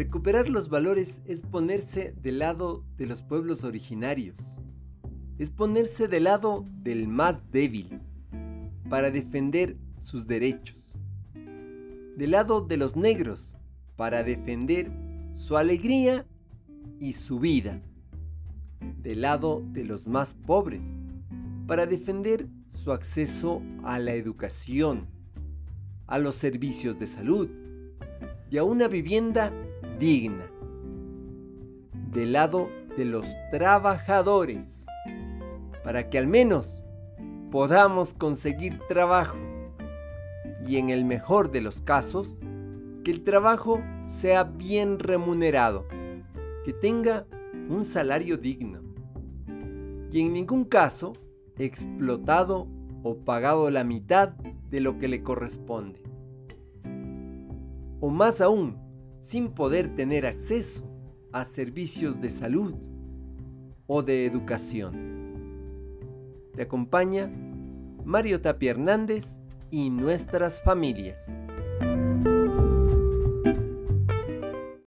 Recuperar los valores es ponerse del lado de los pueblos originarios, es ponerse del lado del más débil para defender sus derechos, del lado de los negros para defender su alegría y su vida, del lado de los más pobres para defender su acceso a la educación, a los servicios de salud y a una vivienda digna. Del lado de los trabajadores, para que al menos podamos conseguir trabajo y en el mejor de los casos, que el trabajo sea bien remunerado, que tenga un salario digno y en ningún caso explotado o pagado la mitad de lo que le corresponde. O más aún, sin poder tener acceso a servicios de salud o de educación. Te acompaña Mario Tapia Hernández y nuestras familias.